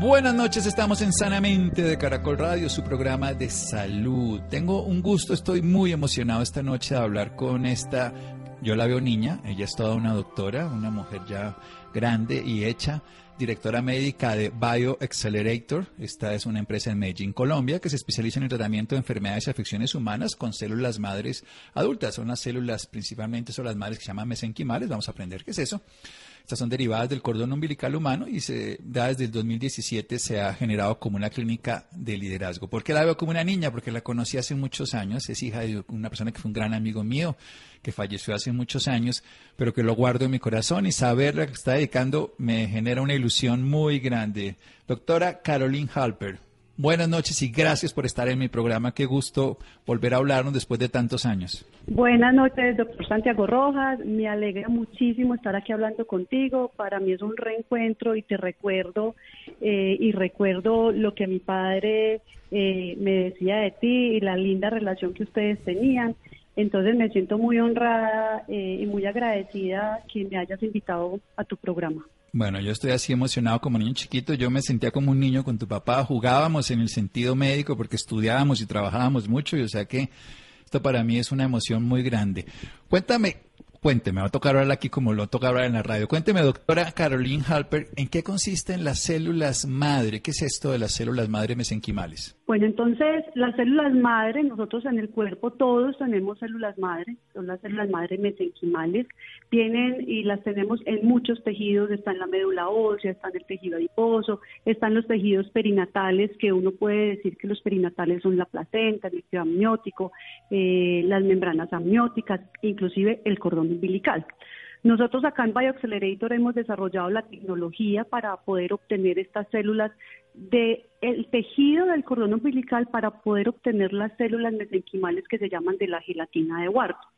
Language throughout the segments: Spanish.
Buenas noches, estamos en Sanamente de Caracol Radio, su programa de salud. Tengo un gusto, estoy muy emocionado esta noche de hablar con esta, yo la veo niña, ella es toda una doctora, una mujer ya grande y hecha, directora médica de Bio Accelerator. Esta es una empresa en Medellín, Colombia, que se especializa en el tratamiento de enfermedades y afecciones humanas con células madres adultas. Son las células, principalmente son las madres que se llaman mesenquimales. Vamos a aprender qué es eso. Estas son derivadas del cordón umbilical humano y se, da desde el 2017 se ha generado como una clínica de liderazgo. ¿Por qué la veo como una niña? Porque la conocí hace muchos años. Es hija de una persona que fue un gran amigo mío, que falleció hace muchos años, pero que lo guardo en mi corazón y saberla que está dedicando me genera una ilusión muy grande. Doctora Caroline Halper, Buenas noches y gracias por estar en mi programa. Qué gusto volver a hablarnos después de tantos años. Buenas noches, doctor Santiago Rojas. Me alegra muchísimo estar aquí hablando contigo. Para mí es un reencuentro y te recuerdo eh, y recuerdo lo que mi padre eh, me decía de ti y la linda relación que ustedes tenían. Entonces me siento muy honrada eh, y muy agradecida que me hayas invitado a tu programa. Bueno, yo estoy así emocionado como niño chiquito. Yo me sentía como un niño con tu papá. Jugábamos en el sentido médico porque estudiábamos y trabajábamos mucho. Y o sea que esto para mí es una emoción muy grande. Cuéntame, Cuénteme, va a tocar hablar aquí como lo toca hablar en la radio. Cuénteme, doctora Caroline Halper, ¿en qué consisten las células madre? ¿Qué es esto de las células madre mesenquimales? Bueno, entonces las células madre, nosotros en el cuerpo todos tenemos células madre, son las células madre mesenquimales, vienen y las tenemos en muchos tejidos, está en la médula ósea, está en el tejido adiposo, están los tejidos perinatales, que uno puede decir que los perinatales son la placenta, el líquido amniótico, eh, las membranas amnióticas, inclusive el cordón umbilical. Nosotros acá en BioAccelerator hemos desarrollado la tecnología para poder obtener estas células del tejido del cordón umbilical para poder obtener las células mesenquimales que se llaman de la gelatina de Wharton.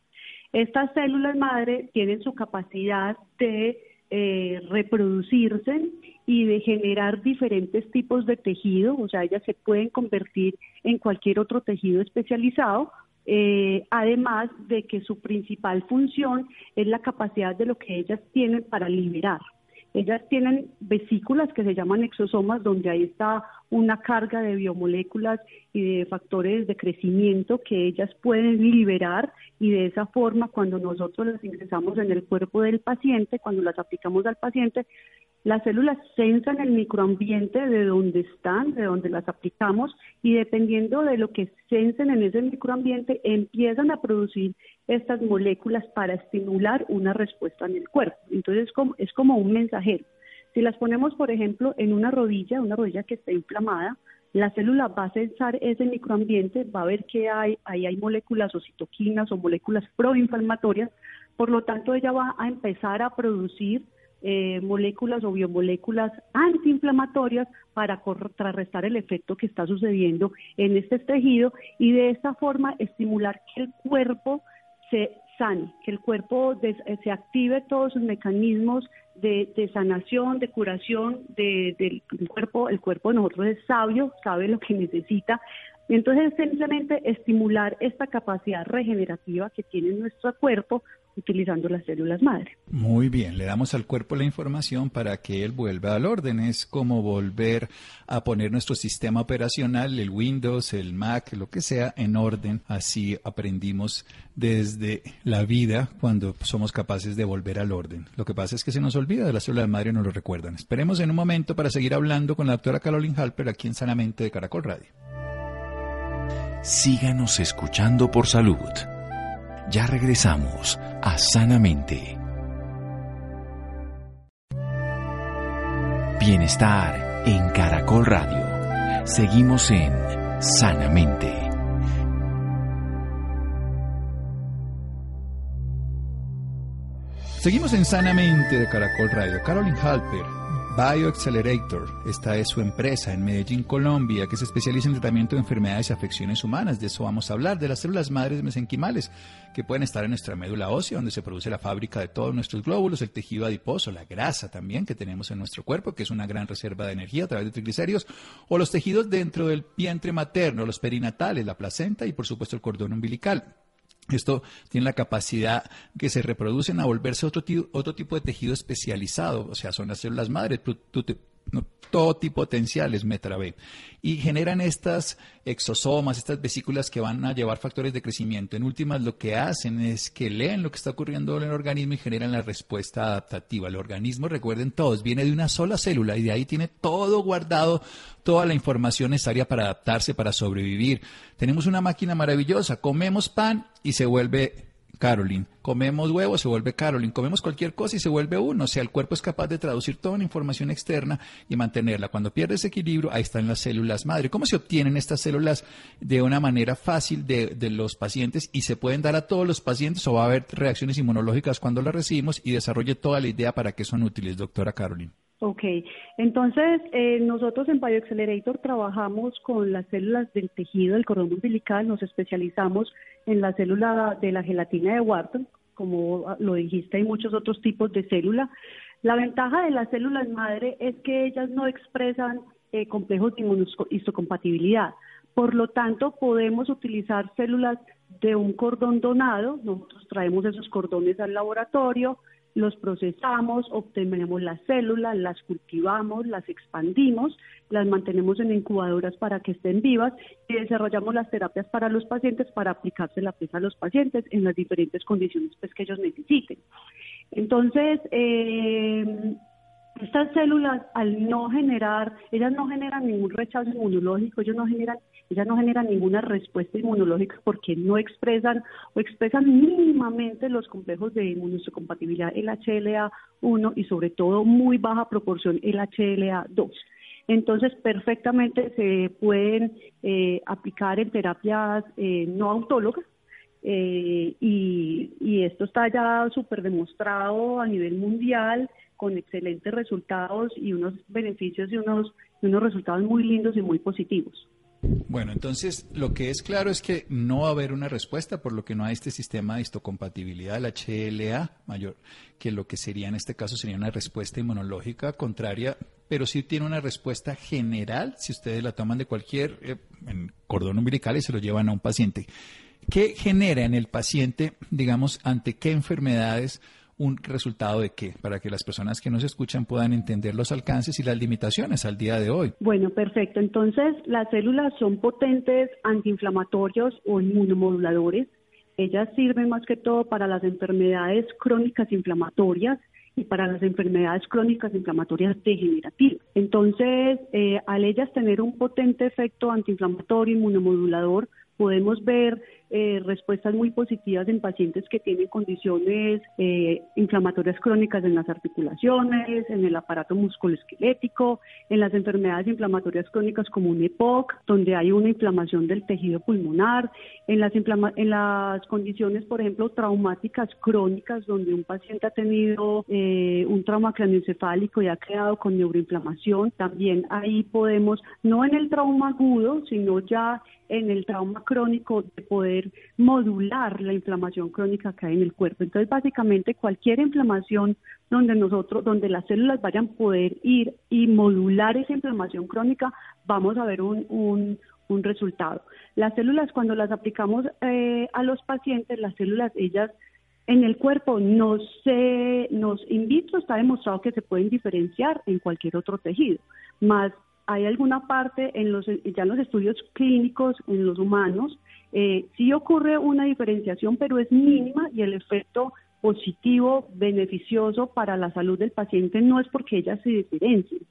Estas células madre tienen su capacidad de eh, reproducirse y de generar diferentes tipos de tejido, o sea, ellas se pueden convertir en cualquier otro tejido especializado eh, además de que su principal función es la capacidad de lo que ellas tienen para liberar. Ellas tienen vesículas que se llaman exosomas, donde ahí está una carga de biomoléculas y de factores de crecimiento que ellas pueden liberar y de esa forma cuando nosotros las ingresamos en el cuerpo del paciente, cuando las aplicamos al paciente, las células sensan el microambiente de donde están, de donde las aplicamos y dependiendo de lo que sensen en ese microambiente empiezan a producir estas moléculas para estimular una respuesta en el cuerpo. Entonces es como, un mensajero. Si las ponemos, por ejemplo, en una rodilla, una rodilla que está inflamada, la célula va a sensar ese microambiente, va a ver que hay, ahí hay moléculas o citoquinas o moléculas proinflamatorias, por lo tanto ella va a empezar a producir eh, moléculas o biomoléculas antiinflamatorias para contrarrestar el efecto que está sucediendo en este tejido y de esta forma estimular que el cuerpo se sane, que el cuerpo eh, se active todos sus mecanismos de, sanación, de curación del cuerpo. El cuerpo de nosotros es sabio, sabe lo que necesita. Entonces, simplemente estimular esta capacidad regenerativa que tiene nuestro cuerpo utilizando las células madre. Muy bien, le damos al cuerpo la información para que él vuelva al orden. Es como volver a poner nuestro sistema operacional, el Windows, el Mac, lo que sea, en orden. Así aprendimos desde la vida cuando somos capaces de volver al orden. Lo que pasa es que se nos olvida de las células madre no lo recuerdan. Esperemos en un momento para seguir hablando con la doctora Caroline Halper aquí en Sanamente de Caracol Radio. Síganos escuchando por salud. Ya regresamos a Sanamente. Bienestar en Caracol Radio. Seguimos en Sanamente. Seguimos en Sanamente de Caracol Radio. Caroline Halper, BioAccelerator, esta es su empresa en Medellín, Colombia, que se especializa en tratamiento de enfermedades y afecciones humanas. De eso vamos a hablar, de las células madres mesenquimales, que pueden estar en nuestra médula ósea, donde se produce la fábrica de todos nuestros glóbulos, el tejido adiposo, la grasa también que tenemos en nuestro cuerpo, que es una gran reserva de energía a través de triglicéridos, o los tejidos dentro del vientre materno, los perinatales, la placenta y por supuesto el cordón umbilical. Esto tiene la capacidad que se reproducen a volverse otro, otro tipo de tejido especializado, o sea, son las células madres todo tipo potenciales metra B y generan estas exosomas, estas vesículas que van a llevar factores de crecimiento. En últimas, lo que hacen es que leen lo que está ocurriendo en el organismo y generan la respuesta adaptativa. El organismo, recuerden todos, viene de una sola célula y de ahí tiene todo guardado, toda la información necesaria para adaptarse, para sobrevivir. Tenemos una máquina maravillosa, comemos pan y se vuelve Caroline. Comemos huevos, se vuelve Caroline. Comemos cualquier cosa y se vuelve uno. O sea, el cuerpo es capaz de traducir toda la información externa y mantenerla. Cuando pierde ese equilibrio, ahí están las células madre. ¿Cómo se obtienen estas células de una manera fácil de, de los pacientes y se pueden dar a todos los pacientes o va a haber reacciones inmunológicas cuando las recibimos y desarrolle toda la idea para qué son útiles, doctora Caroline? Ok, entonces eh, nosotros en BioAccelerator trabajamos con las células del tejido del cordón umbilical, nos especializamos en la célula de la gelatina de Wharton, como lo dijiste, hay muchos otros tipos de célula. La ventaja de las células madre es que ellas no expresan eh, complejos de histocompatibilidad. Por lo tanto, podemos utilizar células de un cordón donado, nosotros traemos esos cordones al laboratorio, los procesamos, obtenemos las células, las cultivamos, las expandimos, las mantenemos en incubadoras para que estén vivas y desarrollamos las terapias para los pacientes para aplicarse la pieza a los pacientes en las diferentes condiciones pues, que ellos necesiten. Entonces, eh, estas células, al no generar, ellas no generan ningún rechazo inmunológico, ellos no generan, ellas no generan ninguna respuesta inmunológica porque no expresan o expresan mínimamente los complejos de inmunohistocompatibilidad, el HLA1 y sobre todo muy baja proporción el HLA2. Entonces, perfectamente se pueden eh, aplicar en terapias eh, no autólogas, eh, y, esto está ya súper demostrado a nivel mundial con excelentes resultados y unos beneficios y unos resultados muy lindos y muy positivos. Bueno, entonces lo que es claro es que no va a haber una respuesta, por lo que no hay este sistema de histocompatibilidad, el HLA mayor, que lo que sería en este caso sería una respuesta inmunológica contraria, pero sí tiene una respuesta general si ustedes la toman de cualquier eh, cordón umbilical y se lo llevan a un paciente. ¿Qué genera en el paciente, digamos, ante qué enfermedades? Un resultado de qué? Para que las personas que nos escuchan puedan entender los alcances y las limitaciones al día de hoy. Bueno, perfecto. Entonces, las células son potentes antiinflamatorios o inmunomoduladores. Ellas sirven más que todo para las enfermedades crónicas inflamatorias y para las enfermedades crónicas inflamatorias degenerativas. Entonces, eh, al ellas tener un potente efecto antiinflamatorio, inmunomodulador, podemos ver eh, respuestas muy positivas en pacientes que tienen condiciones eh, inflamatorias crónicas en las articulaciones, en el aparato musculoesquelético, en las enfermedades inflamatorias crónicas como un EPOC, donde hay una inflamación del tejido pulmonar, en las, en las condiciones, por ejemplo, traumáticas crónicas, donde un paciente ha tenido eh, un trauma craneoencefálico y ha quedado con neuroinflamación, también ahí podemos, no en el trauma agudo, sino ya en el trauma crónico de poder modular la inflamación crónica que hay en el cuerpo. Entonces, básicamente cualquier inflamación donde nosotros, donde las células vayan a poder ir y modular esa inflamación crónica, vamos a ver un, un, resultado. Las células, cuando las aplicamos eh, a los pacientes, las células, ellas en el cuerpo no se, nos in está demostrado que se pueden diferenciar en cualquier otro tejido, más hay alguna parte en los, ya en los estudios clínicos en los humanos, eh, sí ocurre una diferenciación, pero es mínima y el efecto positivo, beneficioso para la salud del paciente no es porque ellas se diferencien,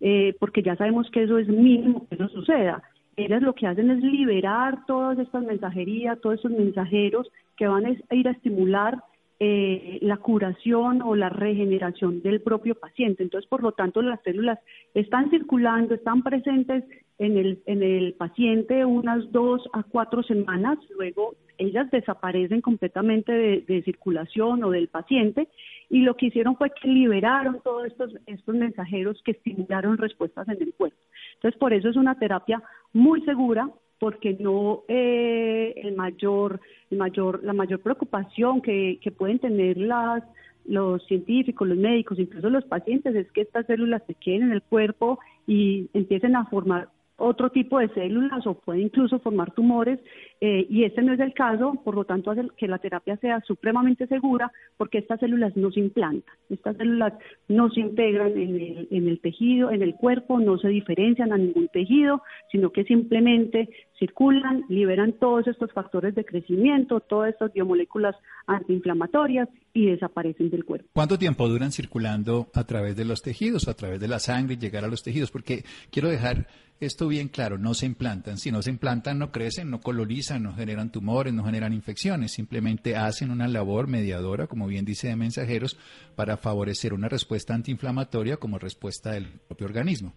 eh, porque ya sabemos que eso es mínimo que eso suceda. Ellas lo que hacen es liberar todas estas mensajerías, todos estos mensajeros que van a ir a estimular eh, la curación o la regeneración del propio paciente. Entonces, por lo tanto, las células están circulando, están presentes en el, en el paciente unas dos a cuatro semanas, luego ellas desaparecen completamente de, circulación o del paciente y lo que hicieron fue que liberaron todos estos, estos mensajeros que estimularon respuestas en el cuerpo. Entonces, por eso es una terapia muy segura porque no eh, el mayor, el mayor, la mayor preocupación que, que pueden tener las los científicos, los médicos, incluso los pacientes, es que estas células se queden en el cuerpo y empiecen a formar otro tipo de células o puede incluso formar tumores eh, y este no es el caso, por lo tanto hace que la terapia sea supremamente segura porque estas células no se implantan, estas células no se integran en el, en el tejido, en el cuerpo, no se diferencian a ningún tejido, sino que simplemente circulan, liberan todos estos factores de crecimiento, todas estas biomoléculas antiinflamatorias y desaparecen del cuerpo. ¿Cuánto tiempo duran circulando a través de los tejidos, a través de la sangre y llegar a los tejidos? Porque quiero dejar esto bien claro, no se implantan. Si no se implantan, no crecen, no colonizan, no generan tumores, no generan infecciones. Simplemente hacen una labor mediadora, como bien dice de mensajeros, para favorecer una respuesta antiinflamatoria como respuesta del propio organismo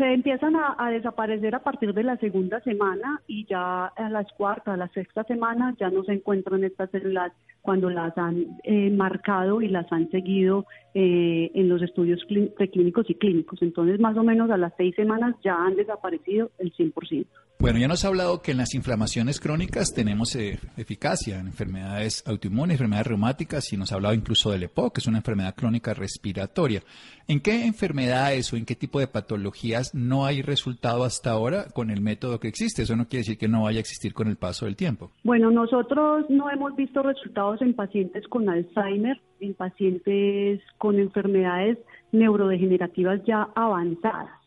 se empiezan a, desaparecer a partir de la segunda semana y ya a las cuarta, a la sexta semana ya no se encuentran estas células cuando las han eh, marcado y las han seguido eh, en los estudios preclínicos y clínicos. Entonces, más o menos a las seis semanas ya han desaparecido el 100%. Bueno, ya nos ha hablado que en las inflamaciones crónicas tenemos eh, eficacia en enfermedades autoinmunes, enfermedades reumáticas y nos ha hablado incluso del EPOC, que es una enfermedad crónica respiratoria. ¿En qué enfermedades o en qué tipo de patologías no hay resultado hasta ahora con el método que existe? Eso no quiere decir que no vaya a existir con el paso del tiempo. Bueno, nosotros no hemos visto resultados en pacientes con Alzheimer, en pacientes con enfermedades neurodegenerativas ya avanzadas.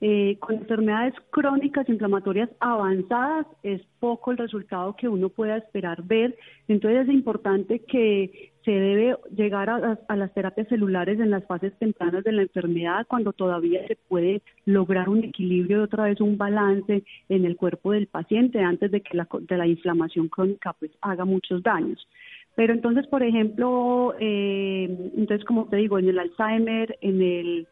Eh, con enfermedades crónicas inflamatorias avanzadas es poco el resultado que uno pueda esperar ver. Entonces es importante que se debe llegar a, las terapias celulares en las fases tempranas de la enfermedad, cuando todavía se puede lograr un equilibrio y otra vez un balance en el cuerpo del paciente antes de que la, de la inflamación crónica pues haga muchos daños. Pero entonces, por ejemplo, eh, entonces como te digo, en el Alzheimer, en el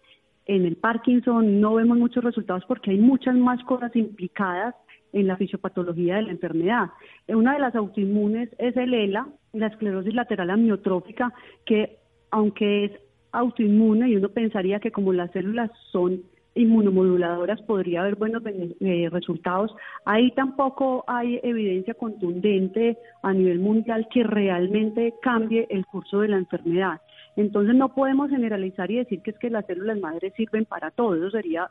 en el Parkinson no vemos muchos resultados porque hay muchas más cosas implicadas en la fisiopatología de la enfermedad. Una de las autoinmunes es el ELA, la esclerosis lateral amiotrófica, que aunque es autoinmune y uno pensaría que como las células son inmunomoduladoras podría haber buenos eh, resultados. Ahí tampoco hay evidencia contundente a nivel mundial que realmente cambie el curso de la enfermedad. Entonces no podemos generalizar y decir que es que las células madres sirven para todo, eso sería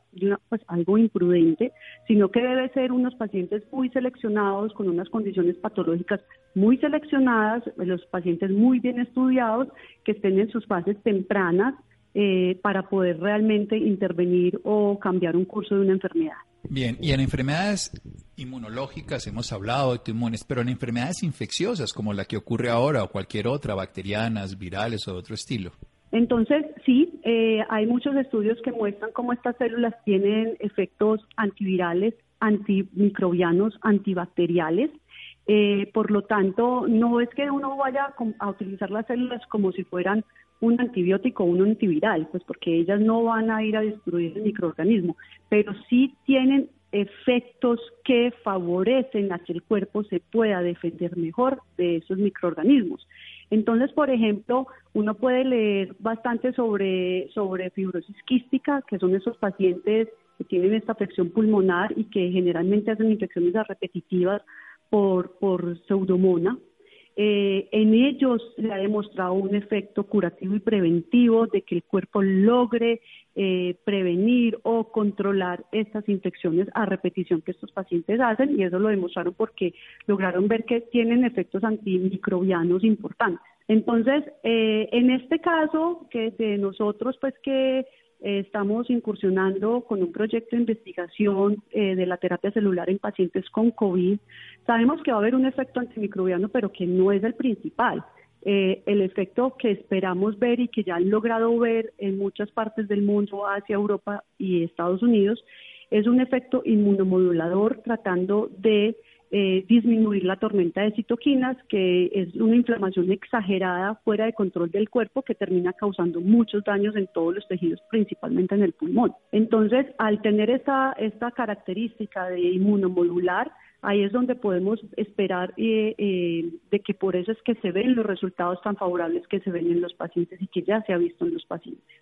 pues, algo imprudente, sino que debe ser unos pacientes muy seleccionados, con unas condiciones patológicas muy seleccionadas, los pacientes muy bien estudiados, que estén en sus fases tempranas eh, para poder realmente intervenir o cambiar un curso de una enfermedad. Bien, y en enfermedades inmunológicas hemos hablado de inmunes, pero en enfermedades infecciosas como la que ocurre ahora o cualquier otra, bacterianas, virales o de otro estilo. Entonces, sí, eh, hay muchos estudios que muestran cómo estas células tienen efectos antivirales, antimicrobianos, antibacteriales. Eh, por lo tanto, no es que uno vaya a utilizar las células como si fueran un antibiótico o un antiviral, pues porque ellas no van a ir a destruir el microorganismo, pero sí tienen efectos que favorecen a que el cuerpo se pueda defender mejor de esos microorganismos. Entonces, por ejemplo, uno puede leer bastante sobre, sobre fibrosis quística, que son esos pacientes que tienen esta afección pulmonar y que generalmente hacen infecciones repetitivas por, por pseudomona, eh, en ellos se ha demostrado un efecto curativo y preventivo de que el cuerpo logre eh, prevenir o controlar estas infecciones a repetición que estos pacientes hacen y eso lo demostraron porque lograron ver que tienen efectos antimicrobianos importantes. Entonces, eh, en este caso, que de nosotros, pues que estamos incursionando con un proyecto de investigación eh, de la terapia celular en pacientes con COVID. Sabemos que va a haber un efecto antimicrobiano, pero que no es el principal. Eh, el efecto que esperamos ver y que ya han logrado ver en muchas partes del mundo, hacia Europa y Estados Unidos, es un efecto inmunomodulador tratando de eh, disminuir la tormenta de citoquinas, que es una inflamación exagerada fuera de control del cuerpo que termina causando muchos daños en todos los tejidos, principalmente en el pulmón. Entonces, al tener esta, esta característica de inmunomodular, ahí es donde podemos esperar eh, eh, de que por eso es que se ven los resultados tan favorables que se ven en los pacientes y que ya se ha visto en los pacientes.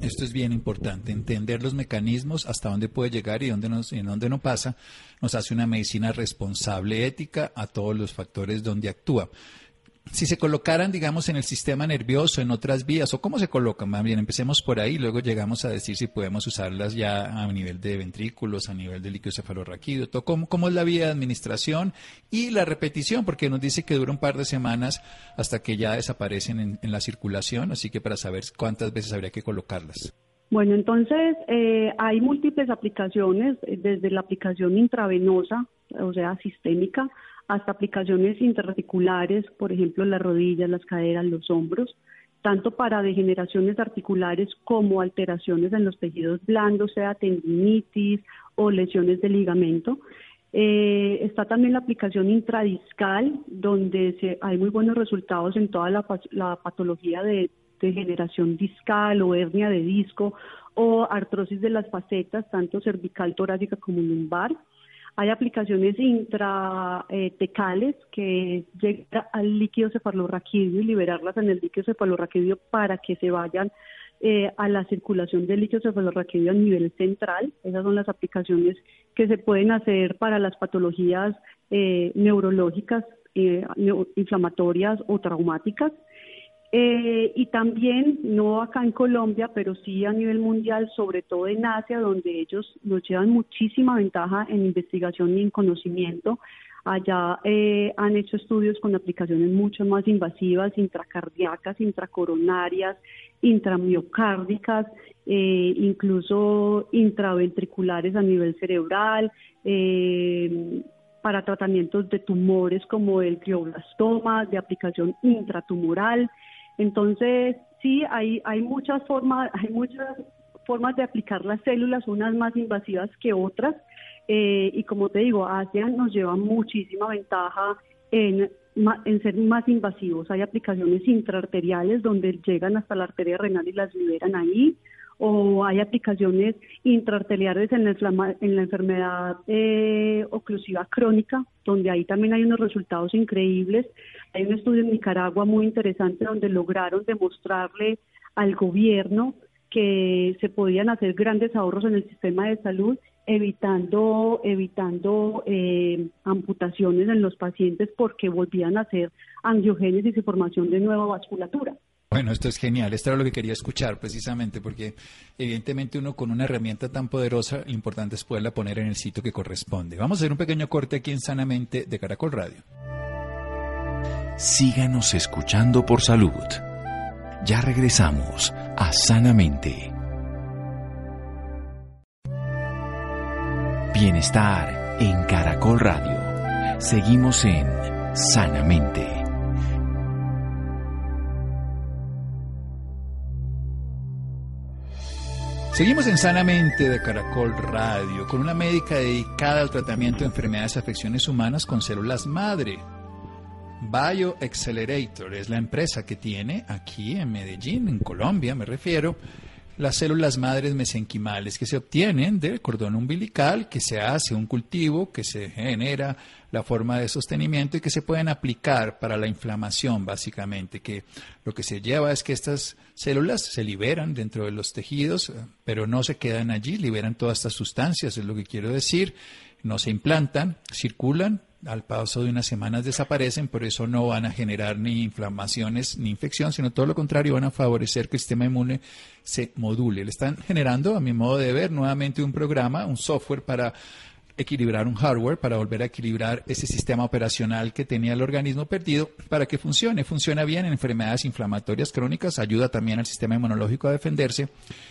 Esto es bien importante, entender los mecanismos, hasta dónde puede llegar y dónde, dónde no pasa, nos hace una medicina responsable, ética, a todos los factores donde actúa si se colocaran, digamos, en el sistema nervioso, en otras vías, o cómo se colocan, más bien, empecemos por ahí, luego llegamos a decir si podemos usarlas ya a nivel de ventrículos, a nivel de líquido cefalorraquídeo, ¿cómo, es la vía de administración y la repetición, porque nos dice que dura un par de semanas hasta que ya desaparecen en, en la circulación, así que para saber cuántas veces habría que colocarlas. Bueno, entonces eh, hay múltiples aplicaciones, eh, desde la aplicación intravenosa, o sea, sistémica, hasta aplicaciones interarticulares, por ejemplo, las rodillas, las caderas, los hombros, tanto para degeneraciones articulares como alteraciones en los tejidos blandos, sea tendinitis o lesiones de ligamento. Eh, está también la aplicación intradiscal, donde se, hay muy buenos resultados en toda la, la patología de degeneración discal o hernia de disco o artrosis de las facetas, tanto cervical, torácica como lumbar. Hay aplicaciones intratecales que llegan al líquido cefalorraquídeo y liberarlas en el líquido cefalorraquídeo para que se vayan eh, a la circulación del líquido cefalorraquídeo a nivel central. Esas son las aplicaciones que se pueden hacer para las patologías eh, neurológicas, eh, inflamatorias o traumáticas. Eh, y también, no acá en Colombia, pero sí a nivel mundial, sobre todo en Asia, donde ellos nos llevan muchísima ventaja en investigación y en conocimiento. Allá eh, han hecho estudios con aplicaciones mucho más invasivas, intracardíacas, intracoronarias, intramiocárdicas, eh, incluso intraventriculares a nivel cerebral, para tratamientos de tumores como el glioblastoma, de aplicación intratumoral. Entonces, sí, hay, hay muchas formas, hay muchas formas de aplicar las células, unas más invasivas que otras, eh, y como te digo, Asia nos lleva muchísima ventaja en, en ser más invasivos. Hay aplicaciones intraarteriales donde llegan hasta la arteria renal y las liberan ahí o hay aplicaciones intraarteriales en la, en la enfermedad eh, oclusiva crónica, donde ahí también hay unos resultados increíbles. Hay un estudio en Nicaragua muy interesante donde lograron demostrarle al gobierno que se podían hacer grandes ahorros en el sistema de salud evitando evitando eh, amputaciones en los pacientes porque volvían a hacer angiogénesis y formación de nueva vasculatura. Bueno, esto es genial. Esto era lo que quería escuchar precisamente, porque evidentemente uno con una herramienta tan poderosa, lo importante es poderla poner en el sitio que corresponde. Vamos a hacer un pequeño corte aquí en Sanamente de Caracol Radio. Síganos escuchando por salud. Ya regresamos a Sanamente. Bienestar en Caracol Radio. Seguimos en Sanamente. Seguimos en Sanamente de Caracol Radio con una médica dedicada al tratamiento de enfermedades y afecciones humanas con células madre. Bio Accelerator es la empresa que tiene aquí en Medellín, en Colombia me refiero, las células madres mesenquimales que se obtienen del cordón umbilical, que se hace un cultivo, que se genera la forma de sostenimiento y que se pueden aplicar para la inflamación, básicamente, que lo que se lleva es que estas células se liberan dentro de los tejidos, pero no se quedan allí, liberan todas estas sustancias, es lo que quiero decir, no se implantan, circulan, al paso de unas semanas desaparecen, por eso no van a generar ni inflamaciones ni infección, sino todo lo contrario, van a favorecer que el sistema inmune se module. Le están generando, a mi modo de ver, nuevamente un programa, un software para equilibrar un hardware para volver a equilibrar ese sistema operacional que tenía el organismo perdido para que funcione. Funciona bien en enfermedades inflamatorias crónicas, ayuda también al sistema inmunológico a defenderse.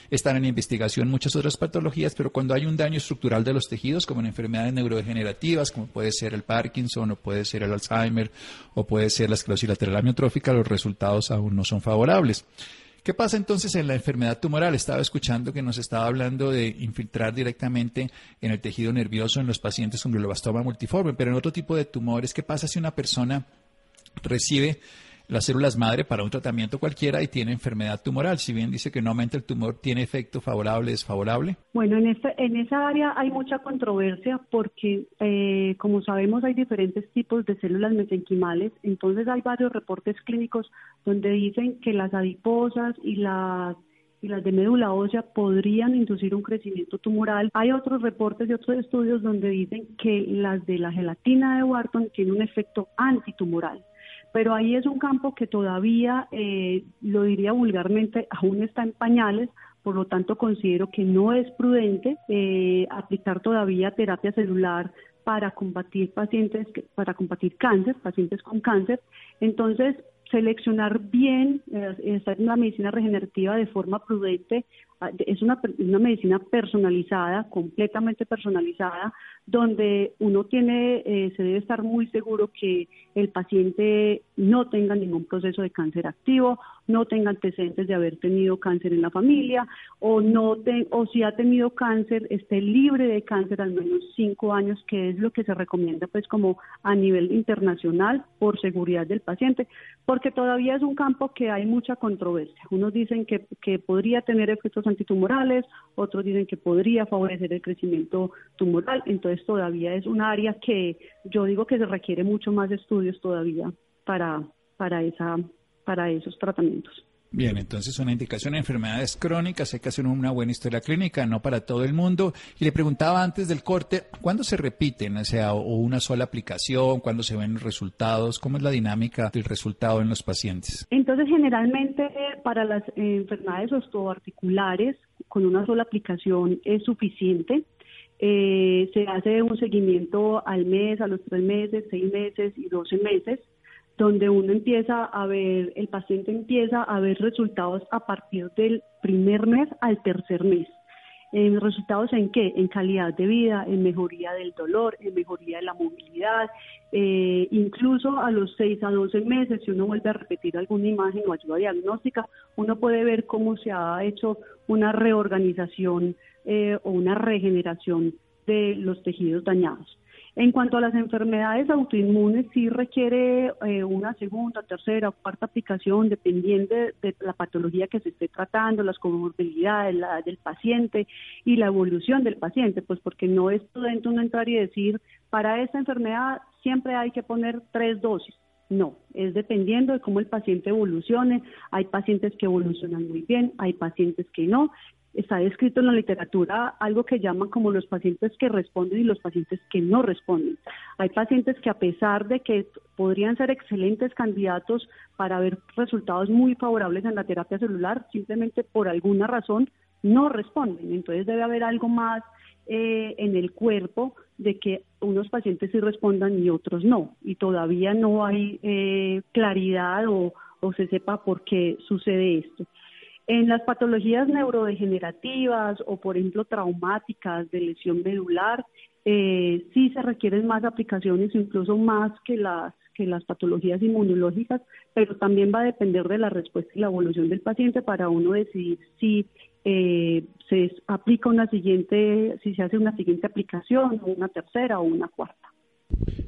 Están en investigación muchas otras patologías, pero cuando hay un daño estructural de los tejidos, como en enfermedades neurodegenerativas, como puede ser el Parkinson o puede ser el Alzheimer o puede ser la esclerosis lateral amiotrófica, los resultados aún no son favorables. ¿Qué pasa entonces en la enfermedad tumoral? Estaba escuchando que nos estaba hablando de infiltrar directamente en el tejido nervioso en los pacientes con glioblastoma multiforme, pero en otro tipo de tumores, ¿qué pasa si una persona recibe las células madre para un tratamiento cualquiera y tiene enfermedad tumoral. Si bien dice que no aumenta el tumor, ¿tiene efecto favorable, desfavorable? Bueno, en, esta, en esa área hay mucha controversia porque, eh, como sabemos, hay diferentes tipos de células mesenquimales. Entonces, hay varios reportes clínicos donde dicen que las adiposas y las y las de médula ósea podrían inducir un crecimiento tumoral. Hay otros reportes y otros estudios donde dicen que las de la gelatina de Wharton tienen un efecto antitumoral pero ahí es un campo que todavía, eh, lo diría vulgarmente, aún está en pañales, por lo tanto considero que no es prudente eh, aplicar todavía terapia celular para combatir pacientes, para combatir cáncer, pacientes con cáncer. Entonces, seleccionar bien, eh, estar en la medicina regenerativa de forma prudente, es una, una medicina personalizada, completamente personalizada, donde uno tiene, eh, se debe estar muy seguro que el paciente no tenga ningún proceso de cáncer activo, no tenga antecedentes de haber tenido cáncer en la familia o no o si ha tenido cáncer esté libre de cáncer al menos cinco años, que es lo que se recomienda pues como a nivel internacional por seguridad del paciente, porque todavía es un campo que hay mucha controversia. Unos dicen que, que podría tener efectos antitumorales, otros dicen que podría favorecer el crecimiento tumoral, entonces todavía es un área que yo digo que se requiere mucho más estudios todavía para, para, esa, para esos tratamientos. Bien, entonces una indicación de enfermedades crónicas, hay que hacer una buena historia clínica, no para todo el mundo. Y le preguntaba antes del corte, ¿cuándo se repiten? O sea, o una sola aplicación, ¿cuándo se ven los resultados? ¿Cómo es la dinámica del resultado en los pacientes? Entonces, generalmente para las enfermedades osteoarticulares, con una sola aplicación es suficiente. Eh, se hace un seguimiento al mes, a los tres meses, seis meses y doce meses, donde uno empieza a ver, el paciente empieza a ver resultados a partir del primer mes al tercer mes. ¿En resultados en qué? En calidad de vida, en mejoría del dolor, en mejoría de la movilidad, eh, incluso a los 6 a 12 meses, si uno vuelve a repetir alguna imagen o ayuda diagnóstica, uno puede ver cómo se ha hecho una reorganización eh, o una regeneración de los tejidos dañados. En cuanto a las enfermedades autoinmunes, sí requiere eh, una segunda, tercera o cuarta aplicación, dependiendo de, la patología que se esté tratando, las comorbilidades la, del paciente y la evolución del paciente, pues porque no es prudente uno entrar y decir, para esta enfermedad siempre hay que poner tres dosis. No, es dependiendo de cómo el paciente evolucione. Hay pacientes que evolucionan muy bien, hay pacientes que no, está descrito en la literatura algo que llaman como los pacientes que responden y los pacientes que no responden. Hay pacientes que a pesar de que podrían ser excelentes candidatos para ver resultados muy favorables en la terapia celular, simplemente por alguna razón no responden. Entonces debe haber algo más eh, en el cuerpo de que unos pacientes sí respondan y otros no. Y todavía no hay eh, claridad o se sepa por qué sucede esto. En las patologías neurodegenerativas o, por ejemplo, traumáticas de lesión medular, eh, sí se requieren más aplicaciones, incluso más que las que las patologías inmunológicas, pero también va a depender de la respuesta y la evolución del paciente para uno decidir si eh, se aplica una siguiente, si se hace una siguiente aplicación, una tercera o una cuarta.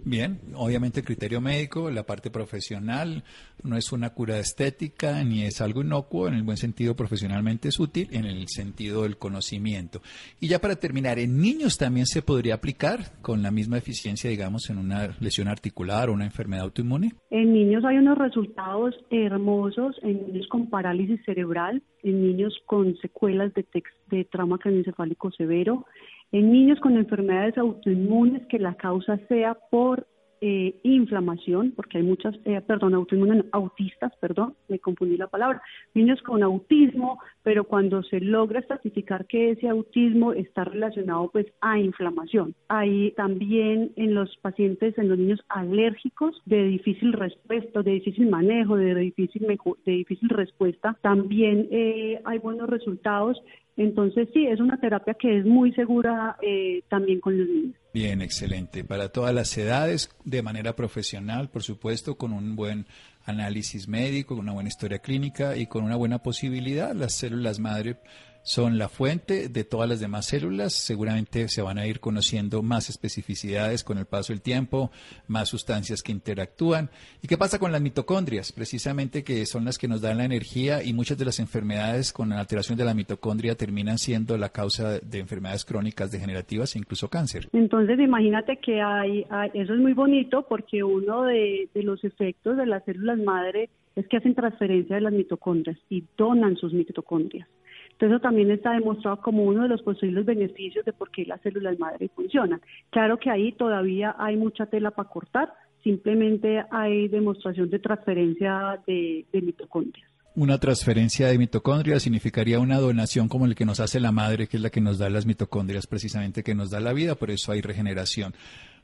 Bien, obviamente el criterio médico, la parte profesional, no es una cura estética ni es algo inocuo, en el buen sentido profesionalmente es útil, en el sentido del conocimiento. Y ya para terminar, ¿en niños también se podría aplicar con la misma eficiencia, digamos, en una lesión articular o una enfermedad autoinmune? En niños hay unos resultados hermosos, en niños con parálisis cerebral, en niños con secuelas de, de trauma craneoencefálico severo, en niños con enfermedades autoinmunes que la causa sea por eh, inflamación, porque hay muchas, eh, perdón, autoinmunes, autistas, perdón, me confundí la palabra, niños con autismo, pero cuando se logra estatificar que ese autismo está relacionado pues a inflamación. Hay también en los pacientes, en los niños alérgicos de difícil respuesta, de difícil manejo, de difícil, de difícil respuesta, también eh, hay buenos resultados Entonces sí, es una terapia que es muy segura eh, también con los niños. Bien, excelente. Para todas las edades, de manera profesional, por supuesto, con un buen análisis médico, con una buena historia clínica y con una buena posibilidad, las células madre son la fuente de todas las demás células. Seguramente se van a ir conociendo más especificidades con el paso del tiempo, más sustancias que interactúan. ¿Y qué pasa con las mitocondrias? Precisamente que son las que nos dan la energía y muchas de las enfermedades con la alteración de la mitocondria terminan siendo la causa de enfermedades crónicas degenerativas e incluso cáncer. Entonces, imagínate que hay, eso es muy bonito porque uno de, de los efectos de las células madre es que hacen transferencia de las mitocondrias y donan sus mitocondrias. Entonces, eso también está demostrado como uno de los posibles beneficios de por qué las células madre funcionan. Claro que ahí todavía hay mucha tela para cortar, simplemente hay demostración de transferencia de, mitocondrias. Una transferencia de mitocondrias significaría una donación como el que nos hace la madre, que es la que nos da las mitocondrias, precisamente que nos da la vida, por eso hay regeneración.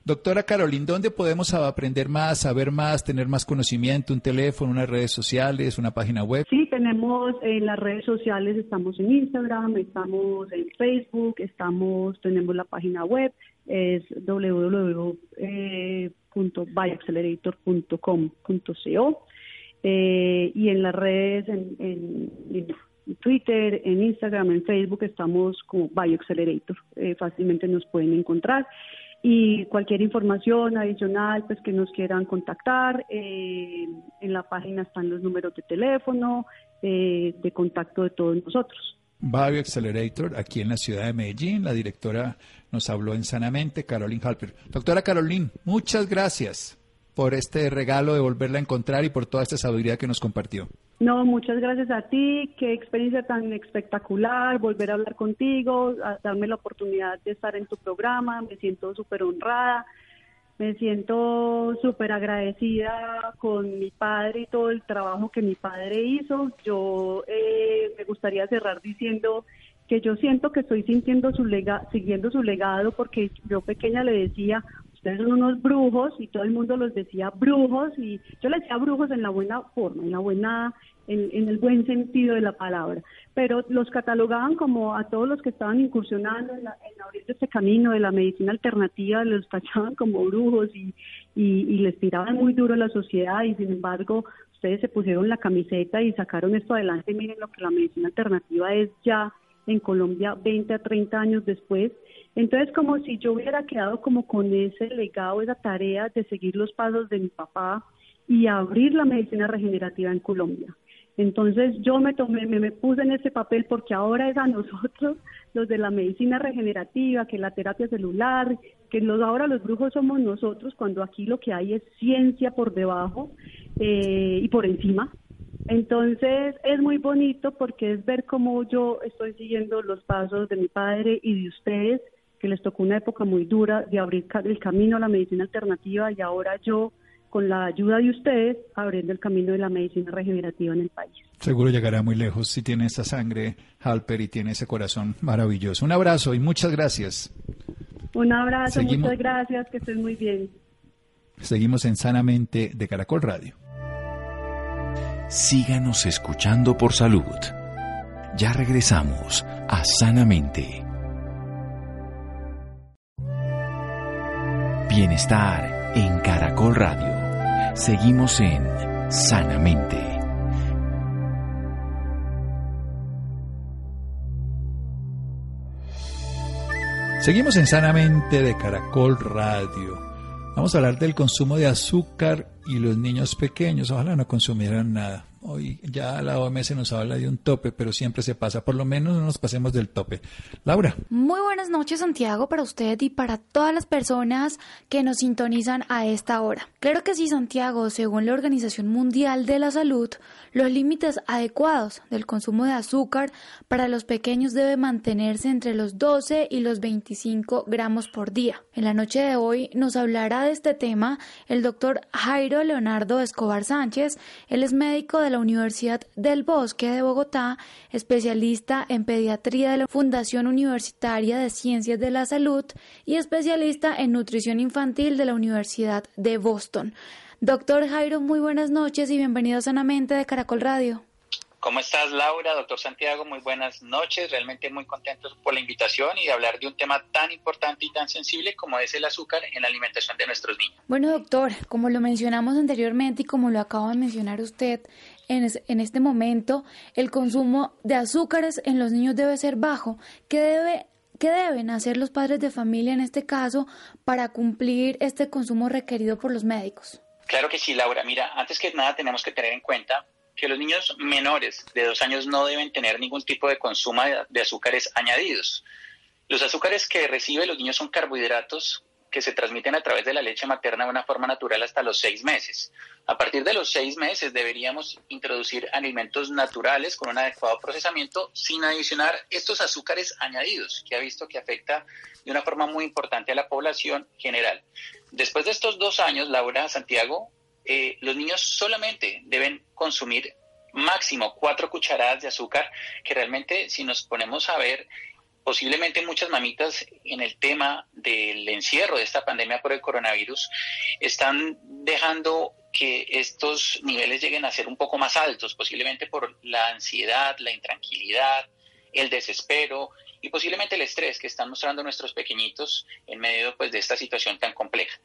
Doctora Carolina, ¿dónde podemos aprender más, saber más, tener más conocimiento? ¿Un teléfono, unas redes sociales, una página web? Sí, tenemos en las redes sociales, estamos en Instagram, estamos en Facebook, estamos, tenemos la página web, es www.bioaccelerator.com.co eh, y en las redes, en, en, Twitter, en Instagram, en Facebook, estamos como Bioaccelerator. Eh, fácilmente nos pueden encontrar y cualquier información adicional pues que nos quieran contactar eh, en la página están los números de teléfono eh, de contacto de todos nosotros. Bio Accelerator aquí en la ciudad de Medellín. La directora nos habló en Sanamente Caroline Halper. Doctora Caroline muchas gracias por este regalo de volverla a encontrar y por toda esta sabiduría que nos compartió. No, muchas gracias a ti, qué experiencia tan espectacular, volver a hablar contigo, a darme la oportunidad de estar en tu programa, me siento súper honrada, me siento súper agradecida con mi padre y todo el trabajo que mi padre hizo. Yo eh, me gustaría cerrar diciendo que yo siento que estoy sintiendo su lega siguiendo su legado porque yo pequeña le decía, ustedes son unos brujos y todo el mundo los decía brujos y yo le decía brujos en la buena forma, en la buena en, el buen sentido de la palabra, pero los catalogaban como a todos los que estaban incursionando en, abrir este camino de la medicina alternativa, los tachaban como brujos y, y, les tiraban muy duro a la sociedad y sin embargo ustedes se pusieron la camiseta y sacaron esto adelante, miren lo que la medicina alternativa es ya en Colombia 20 a 30 años después. Entonces, como si yo hubiera quedado como con ese legado, esa tarea de seguir los pasos de mi papá y abrir la medicina regenerativa en Colombia. Entonces yo me tomé, me, puse en ese papel porque ahora es a nosotros, los de la medicina regenerativa, que la terapia celular, que los, ahora los brujos somos nosotros, cuando aquí lo que hay es ciencia por debajo eh, y por encima. Entonces es muy bonito porque es ver cómo yo estoy siguiendo los pasos de mi padre y de ustedes, que les tocó una época muy dura de abrir el camino a la medicina alternativa y ahora yo con la ayuda de ustedes, abriendo el camino de la medicina regenerativa en el país. Seguro llegará muy lejos si tiene esa sangre, Halper, y tiene ese corazón maravilloso. Un abrazo y muchas gracias. Un abrazo, muchas gracias, que estés muy bien. Seguimos en Sanamente de Caracol Radio. Síganos escuchando por salud. Ya regresamos a Sanamente. Bienestar en Caracol Radio. Seguimos en Sanamente. Seguimos en Sanamente de Caracol Radio. Vamos a hablar del consumo de azúcar y los niños pequeños. Ojalá no consumieran nada. Hoy ya la OMS nos habla de un tope, pero siempre se pasa. Por lo menos no nos pasemos del tope. Laura. Muy buenas noches, Santiago, para usted y para todas las personas que nos sintonizan a esta hora. Claro que sí, Santiago. Según la Organización Mundial de la Salud, los límites adecuados del consumo de azúcar para los pequeños debe mantenerse entre los 12 y los 25 gramos por día. En la noche de hoy nos hablará de este tema el doctor Jairo Leonardo Escobar Sánchez. Él es médico de la Universidad del Bosque de Bogotá, especialista en pediatría de la Fundación Universitaria de Ciencias de la Salud y especialista en nutrición infantil de la Universidad de Boston. Doctor Jairo, muy buenas noches y bienvenido a Sanamente de Caracol Radio. ¿Cómo estás, Laura? Doctor Santiago, muy buenas noches. Realmente muy contentos por la invitación y de hablar de un tema tan importante y tan sensible como es el azúcar en la alimentación de nuestros niños. Bueno, doctor, como lo mencionamos anteriormente y como lo acaba de mencionar usted, en, este momento el consumo de azúcares en los niños debe ser bajo. ¿Qué debe ¿Qué deben hacer los padres de familia en este caso para cumplir este consumo requerido por los médicos? Claro que sí, Laura. Mira, antes que nada tenemos que tener en cuenta que los niños menores de dos años no deben tener ningún tipo de consumo de azúcares añadidos. Los azúcares que reciben los niños son carbohidratos que se transmiten a través de la leche materna de una forma natural hasta los seis meses. A partir de los seis meses deberíamos introducir alimentos naturales con un adecuado procesamiento sin adicionar estos azúcares añadidos que ha visto que afecta de una forma muy importante a la población general. Después de estos dos años, Laura Santiago, eh, los niños solamente deben consumir máximo cuatro cucharadas de azúcar, que realmente si nos ponemos a ver, posiblemente muchas mamitas en el tema del encierro de esta pandemia por el coronavirus están dejando que estos niveles lleguen a ser un poco más altos, posiblemente por la ansiedad, la intranquilidad, el desespero y posiblemente el estrés que están mostrando nuestros pequeñitos en medio pues, de esta situación tan compleja.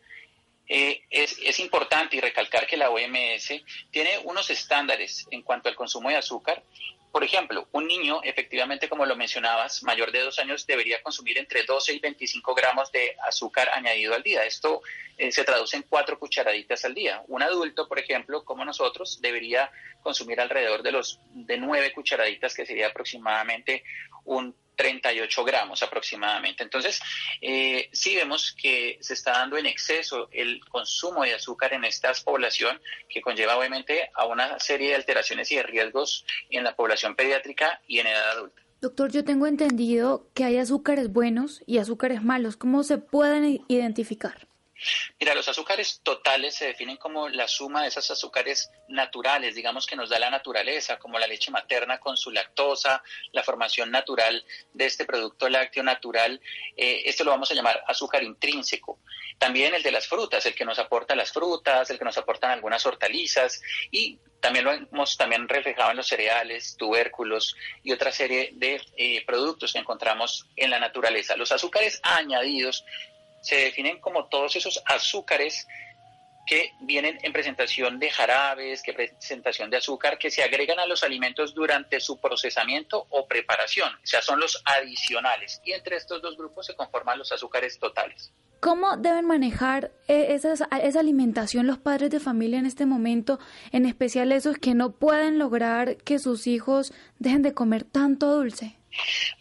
Eh, es, es, importante y recalcar que la OMS tiene unos estándares en cuanto al consumo de azúcar. Por ejemplo, un niño, efectivamente, como lo mencionabas, mayor de dos años, debería consumir entre 12 y 25 gramos de azúcar añadido al día. Esto eh, se traduce en cuatro cucharaditas al día. Un adulto, por ejemplo, como nosotros, debería consumir alrededor de los de nueve cucharaditas, que sería aproximadamente un 38 gramos aproximadamente. Entonces, eh, sí vemos que se está dando en exceso el consumo de azúcar en esta población, que conlleva obviamente a una serie de alteraciones y de riesgos en la población pediátrica y en edad adulta. Doctor, yo tengo entendido que hay azúcares buenos y azúcares malos. ¿Cómo se pueden identificar? Mira, los azúcares totales se definen como la suma de esos azúcares naturales, digamos que nos da la naturaleza, como la leche materna con su lactosa, la formación natural de este producto lácteo natural. Eh, esto lo vamos a llamar azúcar intrínseco. También el de las frutas, el que nos aporta las frutas, el que nos aportan algunas hortalizas y también lo hemos también reflejado en los cereales, tubérculos y otra serie de eh, productos que encontramos en la naturaleza. Los azúcares añadidos se definen como todos esos azúcares que vienen en presentación de jarabes, que presentación de azúcar, que se agregan a los alimentos durante su procesamiento o preparación. O sea, son los adicionales. Y entre estos dos grupos se conforman los azúcares totales. ¿Cómo deben manejar eh, esa, esa alimentación los padres de familia en este momento, en especial esos que no pueden lograr que sus hijos dejen de comer tanto dulce?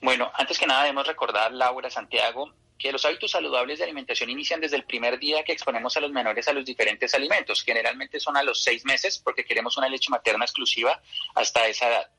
Bueno, antes que nada debemos recordar, Laura Santiago, que los hábitos saludables de alimentación inician desde el primer día que exponemos a los menores a los diferentes alimentos. Generalmente son a los seis meses porque queremos una leche materna exclusiva hasta esa edad.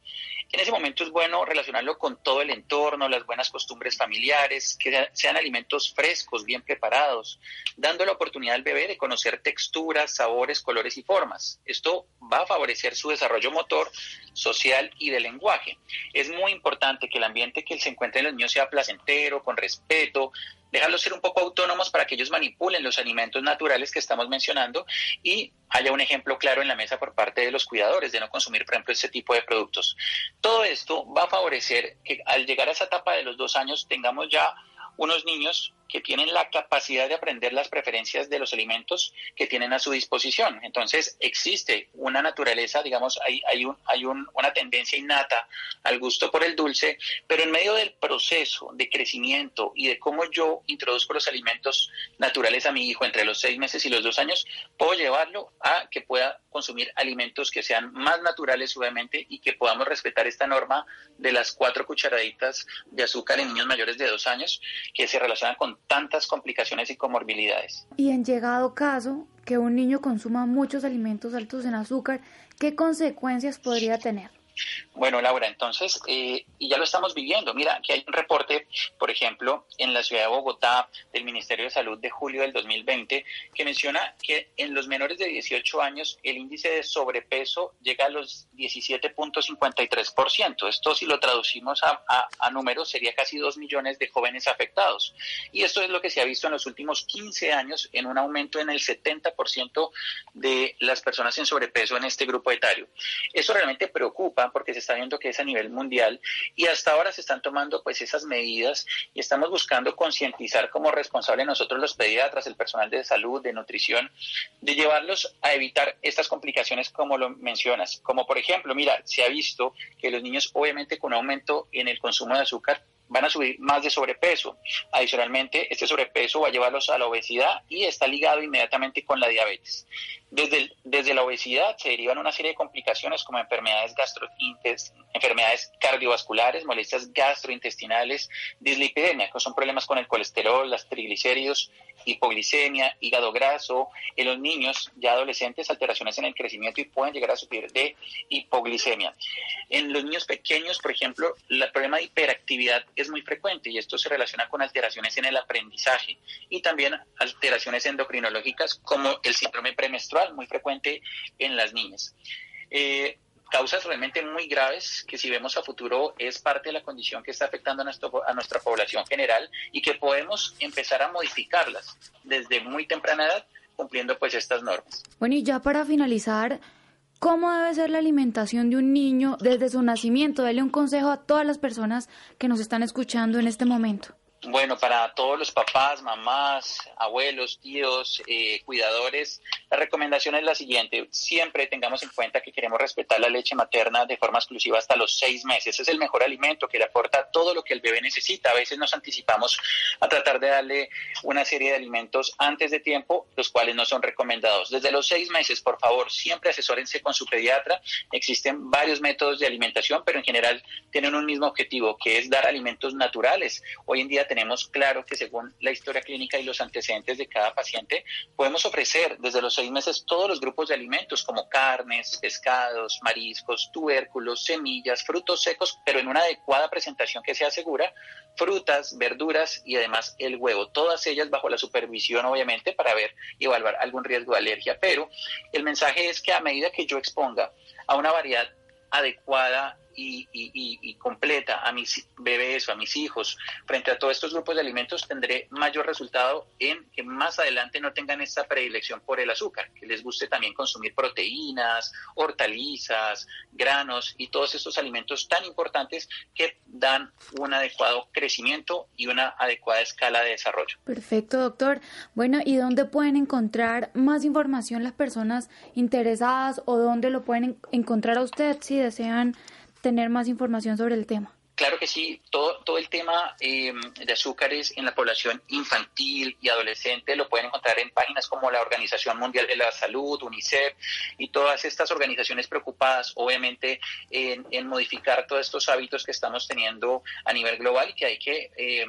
En ese momento es bueno relacionarlo con todo el entorno, las buenas costumbres familiares, que sean alimentos frescos, bien preparados, dando la oportunidad al bebé de conocer texturas, sabores, colores y formas. Esto va a favorecer su desarrollo motor, social y de lenguaje. Es muy importante que el ambiente que se encuentre en los niños sea placentero, con respeto, dejarlos ser un poco autónomos para que ellos manipulen los alimentos naturales que estamos mencionando y haya un ejemplo claro en la mesa por parte de los cuidadores de no consumir, por ejemplo, este tipo de productos. Todo esto va a favorecer que al llegar a esa etapa de los dos años tengamos ya unos niños que tienen la capacidad de aprender las preferencias de los alimentos que tienen a su disposición. Entonces, existe una naturaleza, digamos, hay, hay, un, hay un, una tendencia innata al gusto por el dulce, pero en medio del proceso de crecimiento y de cómo yo introduzco los alimentos naturales a mi hijo entre los seis meses y los dos años, puedo llevarlo a que pueda consumir alimentos que sean más naturales, obviamente, y que podamos respetar esta norma de las cuatro cucharaditas de azúcar en niños mayores de dos años, que se relacionan con tantas complicaciones y comorbilidades. Y en llegado caso que un niño consuma muchos alimentos altos en azúcar, ¿qué consecuencias podría tener? Bueno, Laura, entonces, eh, y ya lo estamos viviendo. Mira, que hay un reporte, por ejemplo, en la ciudad de Bogotá del Ministerio de Salud de julio del 2020, que menciona que en los menores de 18 años el índice de sobrepeso llega a los 17.53%. Esto, si lo traducimos a, a números, sería casi 2 millones de jóvenes afectados. Y esto es lo que se ha visto en los últimos 15 años en un aumento en el 70% de las personas en sobrepeso en este grupo etario. Eso realmente preocupa porque se está viendo que es a nivel mundial y hasta ahora se están tomando pues esas medidas y estamos buscando concientizar como responsable nosotros los pediatras, el personal de salud, de nutrición, de llevarlos a evitar estas complicaciones como lo mencionas. Como por ejemplo, mira, se ha visto que los niños obviamente con aumento en el consumo de azúcar van a subir más de sobrepeso. Adicionalmente, este sobrepeso va a llevarlos a la obesidad y está ligado inmediatamente con la diabetes. Desde, desde la obesidad se derivan una serie de complicaciones como enfermedades, enfermedades cardiovasculares, molestias gastrointestinales, dislipidemia, que son problemas con el colesterol, las triglicéridos, hipoglicemia, hígado graso, en los niños ya adolescentes alteraciones en el crecimiento y pueden llegar a sufrir de hipoglicemia. En los niños pequeños, por ejemplo, el problema de hiperactividad es muy frecuente y esto se relaciona con alteraciones en el aprendizaje y también alteraciones endocrinológicas como el síndrome premenstrual, muy frecuente en las niñas. Eh, causas realmente muy graves que si vemos a futuro es parte de la condición que está afectando a, a nuestra población general y que podemos empezar a modificarlas desde muy temprana edad cumpliendo pues estas normas. Bueno, y ya para finalizar, ¿cómo debe ser la alimentación de un niño desde su nacimiento? Dele un consejo a todas las personas que nos están escuchando en este momento. Bueno, para todos los papás, mamás, abuelos, tíos, eh, cuidadores, la recomendación es la siguiente. Siempre tengamos en cuenta que queremos respetar la leche materna de forma exclusiva hasta los seis meses. Es el mejor alimento que le aporta todo lo que el bebé necesita. A veces nos anticipamos a tratar de darle una serie de alimentos antes de tiempo, los cuales no son recomendados. Desde los seis meses, por favor, siempre asesórense con su pediatra. Existen varios métodos de alimentación, pero en general tienen un mismo objetivo, que es dar alimentos naturales. Hoy en día tenemos claro que según la historia clínica y los antecedentes de cada paciente, podemos ofrecer desde los seis meses todos los grupos de alimentos como carnes, pescados, mariscos, tubérculos, semillas, frutos secos, pero en una adecuada presentación que sea segura, frutas, verduras y además el huevo, todas ellas bajo la supervisión obviamente para ver y evaluar algún riesgo de alergia. Pero el mensaje es que a medida que yo exponga a una variedad adecuada y, completa a mis bebés o a mis hijos frente a todos estos grupos de alimentos, tendré mayor resultado en que más adelante no tengan esta predilección por el azúcar, que les guste también consumir proteínas, hortalizas, granos y todos estos alimentos tan importantes que dan un adecuado crecimiento y una adecuada escala de desarrollo. Perfecto, doctor. Bueno, ¿y dónde pueden encontrar más información las personas interesadas o dónde lo pueden encontrar a usted si desean tener más información sobre el tema. Claro que sí, todo, todo el tema eh, de azúcares en la población infantil y adolescente lo pueden encontrar en páginas como la Organización Mundial de la Salud, UNICEF y todas estas organizaciones preocupadas obviamente en, modificar todos estos hábitos que estamos teniendo a nivel global y que hay que eh,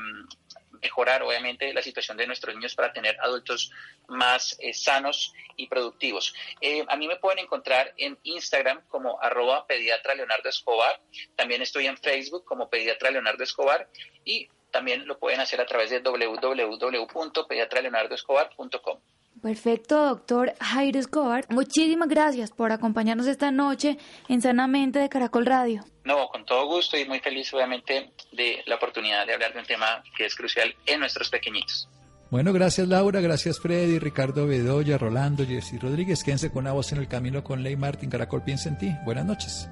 mejorar obviamente la situación de nuestros niños para tener adultos más eh, sanos y productivos. Eh, a mí me pueden encontrar en Instagram como arroba pediatra Leonardo Escobar, también estoy en Facebook como pediatra Leonardo Escobar y también lo pueden hacer a través de www.pediatraleonardoescobar.com. Perfecto, doctor Jairo Escobar. Muchísimas gracias por acompañarnos esta noche en Sanamente de Caracol Radio. No, con todo gusto y muy feliz obviamente de la oportunidad de hablar de un tema que es crucial en nuestros pequeñitos. Bueno, gracias Laura, gracias Freddy, Ricardo Bedoya, Rolando, Jessy Rodríguez. Quédense con una voz en el camino con Ley Martín. Caracol piensa en ti. Buenas noches.